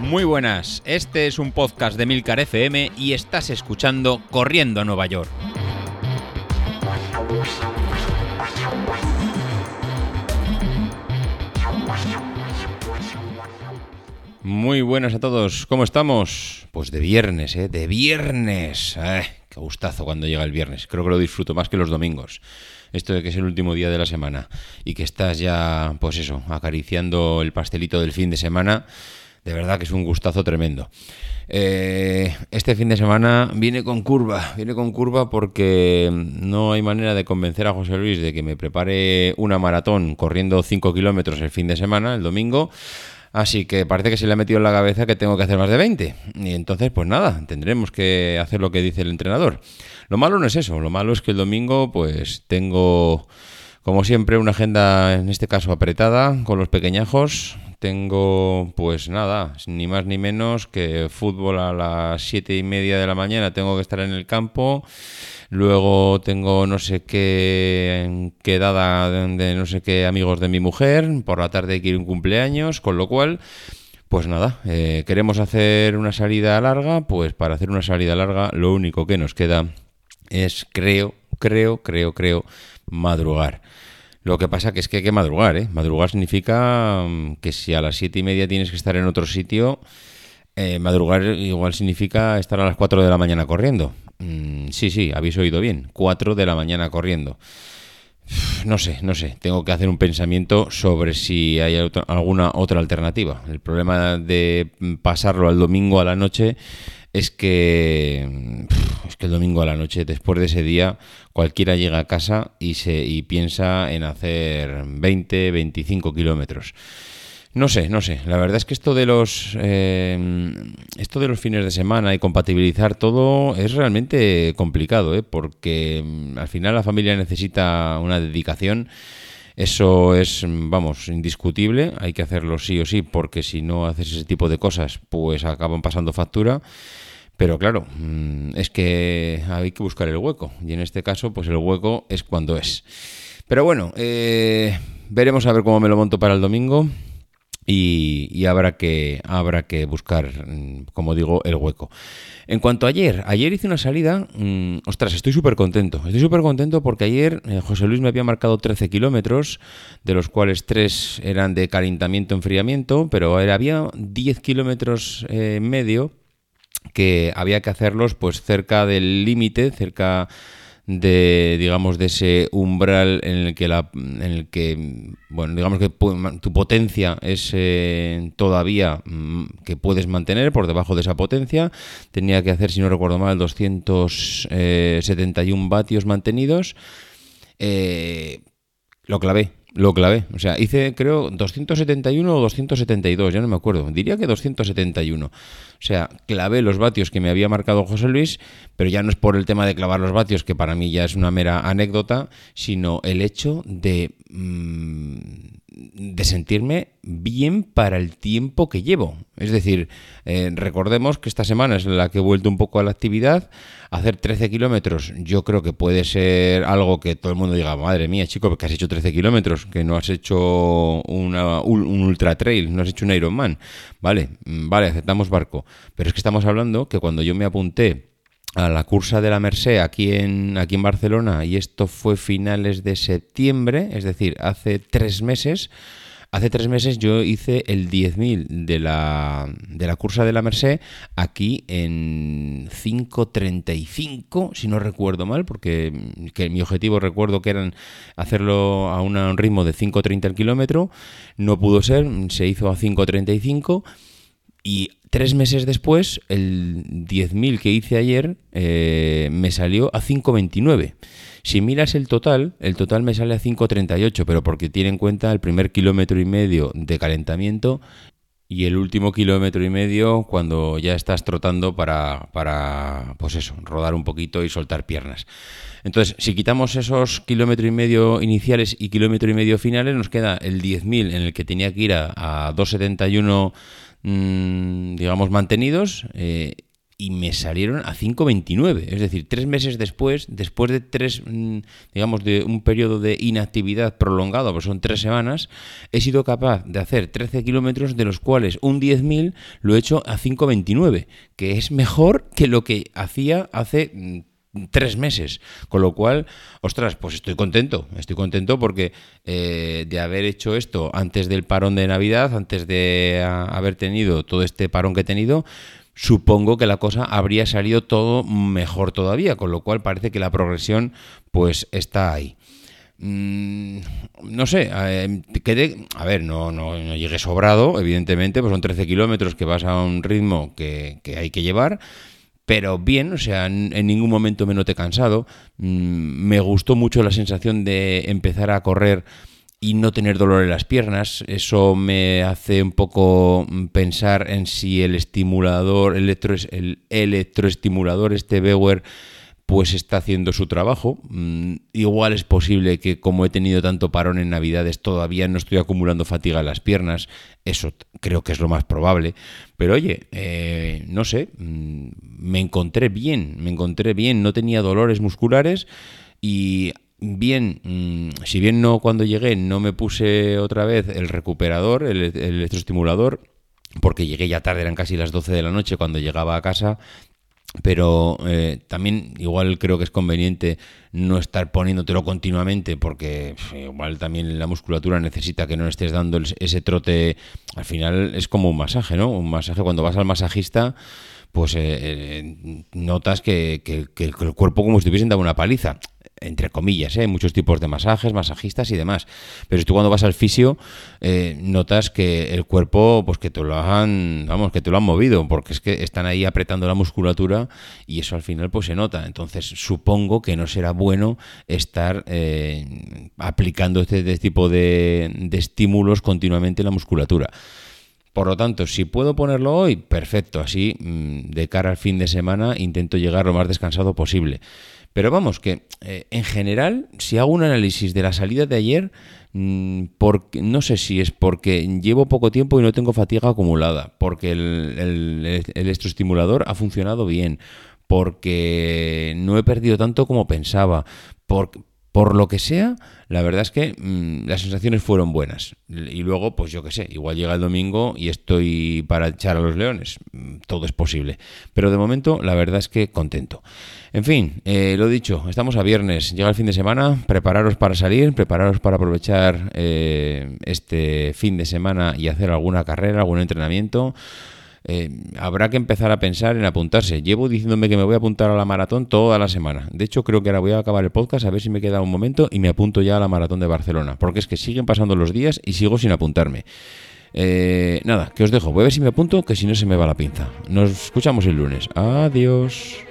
Muy buenas, este es un podcast de Milcar FM y estás escuchando Corriendo a Nueva York. Muy buenas a todos, ¿cómo estamos? Pues de viernes, ¿eh? De viernes. ¡Ay, gustazo cuando llega el viernes. Creo que lo disfruto más que los domingos. Esto de que es el último día de la semana y que estás ya, pues eso, acariciando el pastelito del fin de semana. De verdad que es un gustazo tremendo. Eh, este fin de semana viene con curva, viene con curva porque no hay manera de convencer a José Luis de que me prepare una maratón corriendo 5 kilómetros el fin de semana, el domingo. Así que parece que se le ha metido en la cabeza que tengo que hacer más de 20. Y entonces, pues nada, tendremos que hacer lo que dice el entrenador. Lo malo no es eso, lo malo es que el domingo, pues tengo, como siempre, una agenda, en este caso, apretada con los pequeñajos. Tengo, pues nada, ni más ni menos que fútbol a las siete y media de la mañana. Tengo que estar en el campo. Luego tengo no sé qué quedada de no sé qué amigos de mi mujer. Por la tarde hay que ir un cumpleaños, con lo cual, pues nada, eh, queremos hacer una salida larga. Pues para hacer una salida larga, lo único que nos queda es, creo, creo, creo, creo, madrugar. Lo que pasa que es que hay que madrugar, ¿eh? Madrugar significa mm, que si a las siete y media tienes que estar en otro sitio, eh, madrugar igual significa estar a las 4 de la mañana corriendo. Mm, sí, sí, habéis oído bien. 4 de la mañana corriendo. No sé, no sé. Tengo que hacer un pensamiento sobre si hay alguna otra alternativa. El problema de pasarlo al domingo a la noche es que es que el domingo a la noche, después de ese día, cualquiera llega a casa y se y piensa en hacer 20, 25 kilómetros. No sé, no sé. La verdad es que esto de los eh, esto de los fines de semana y compatibilizar todo es realmente complicado, ¿eh? porque mm, al final la familia necesita una dedicación. Eso es, vamos, indiscutible. Hay que hacerlo sí o sí, porque si no haces ese tipo de cosas, pues acaban pasando factura. Pero claro, mm, es que hay que buscar el hueco. Y en este caso, pues el hueco es cuando es. Pero bueno, eh, veremos a ver cómo me lo monto para el domingo y, habrá, que, habrá que buscar, mm, como digo, el hueco. En cuanto a ayer, ayer hice una salida, mm, ostras, estoy súper contento. Estoy súper contento porque ayer eh, José Luis me había marcado 13 kilómetros, de los cuales 3 eran de calentamiento, enfriamiento, pero había 10 kilómetros eh, medio que había que hacerlos pues cerca del límite, cerca de digamos de ese umbral en el que la en el que bueno digamos que tu potencia es eh, todavía mm, que puedes mantener por debajo de esa potencia. Tenía que hacer si no recuerdo mal 271 eh, vatios mantenidos. Eh, lo clavé lo clavé. O sea, hice creo 271 o 272, ya no me acuerdo. Diría que 271. O sea, clavé los vatios que me había marcado José Luis, pero ya no es por el tema de clavar los vatios, que para mí ya es una mera anécdota, sino el hecho de... Mm, de sentirme bien para el tiempo que llevo. Es decir, eh, recordemos que esta semana es la que he vuelto un poco a la actividad. Hacer 13 kilómetros yo creo que puede ser algo que todo el mundo diga, madre mía, chico, que has hecho 13 kilómetros, que no has hecho una, un ultra trail, no has hecho un Ironman. Vale, mm, vale, aceptamos barco. Pero es que estamos hablando que cuando yo me apunté a la cursa de la Merced aquí en, aquí en Barcelona y esto fue finales de septiembre, es decir, hace tres meses. Hace tres meses yo hice el 10.000 de la, de la cursa de la Merced aquí en 5.35, si no recuerdo mal, porque que mi objetivo recuerdo que eran hacerlo a un ritmo de 5.30 el kilómetro. No pudo ser, se hizo a 5.35 y tres meses después, el 10.000 que hice ayer eh, me salió a 5.29. Si miras el total, el total me sale a 5.38, pero porque tiene en cuenta el primer kilómetro y medio de calentamiento y el último kilómetro y medio cuando ya estás trotando para, para, pues eso, rodar un poquito y soltar piernas. Entonces, si quitamos esos kilómetro y medio iniciales y kilómetro y medio finales, nos queda el 10.000 en el que tenía que ir a, a 2.71 Mm, digamos, mantenidos. Eh, y me salieron a 5,29. Es decir, tres meses después, después de tres, mm, digamos, de un periodo de inactividad prolongado, pues son tres semanas, he sido capaz de hacer 13 kilómetros, de los cuales un 10.000 lo he hecho a 5,29, que es mejor que lo que hacía hace mm, tres meses. Con lo cual, ostras, pues estoy contento. Estoy contento porque eh, de haber hecho esto antes del parón de Navidad, antes de haber tenido todo este parón que he tenido, supongo que la cosa habría salido todo mejor todavía, con lo cual parece que la progresión pues está ahí. Mm, no sé, eh, quedé, a ver, no, no, llegué sobrado, evidentemente, pues son 13 kilómetros que vas a un ritmo que, hay que llevar, pero bien, o sea, en, ningún momento me noté cansado. Mm, me gustó mucho la sensación de empezar a correr y no tener dolor en las piernas. Eso me hace un poco mm, pensar en si el estimulador, el, electro, el electroestimulador, este Bewer, pues está haciendo su trabajo. Mm, igual es posible que como he tenido tanto parón en Navidades, todavía no estoy acumulando fatiga en las piernas. Eso creo que es lo más probable. Pero oye, eh, no sé, mm, me encontré bien, me encontré bien, no tenía dolores musculares y bien, mm, si bien no cuando llegué no me puse otra vez el recuperador, el, electroestimulador, porque llegué ya tarde, eran casi las 12 de la noche cuando llegaba a casa, pero eh, también igual creo que es conveniente no estar poniéndotelo continuamente porque igual también la musculatura necesita que no estés dando ese trote, al final es como un masaje, ¿no? Un masaje cuando vas al masajista pues eh, eh, notas que, que, el cuerpo como si estuviesen dando una paliza entre comillas, ¿eh? hay muchos tipos de masajes, masajistas y demás. Pero tú cuando vas al fisio eh, notas que el cuerpo, pues que te lo han, vamos, que te lo han movido, porque es que están ahí apretando la musculatura y eso al final pues se nota. Entonces supongo que no será bueno estar eh, aplicando este, este tipo de, de estímulos continuamente en la musculatura. Por lo tanto, si puedo ponerlo hoy, perfecto. Así, mm, de cara al fin de semana, intento llegar lo más descansado posible. Pero vamos, que eh, en general, si hago un análisis de la salida de ayer, mm, porque, no sé si es porque llevo poco tiempo y no tengo fatiga acumulada, porque el, el, electroestimulador ha funcionado bien, porque no he perdido tanto como pensaba, por, por lo que sea, la verdad es que mm, las sensaciones fueron buenas. Y luego, pues yo qué sé, igual llega el domingo y estoy para echar a los leones. Mm, todo es posible. Pero de momento, la verdad es que contento. En fin, eh, lo dicho, estamos a viernes, llega el fin de semana, prepararos para salir, prepararos para aprovechar eh, este fin de semana y hacer alguna carrera, algún entrenamiento. Eh, habrá que empezar a pensar en apuntarse. Llevo diciéndome que me voy a apuntar a la maratón toda la semana. De hecho, creo que ahora voy a acabar el podcast a ver si me queda un momento y me apunto ya a la maratón de Barcelona. Porque es que siguen pasando los días y sigo sin apuntarme. Eh, nada, que os dejo. Voy a ver si me apunto, que si no se me va la pinza. Nos escuchamos el lunes. Adiós.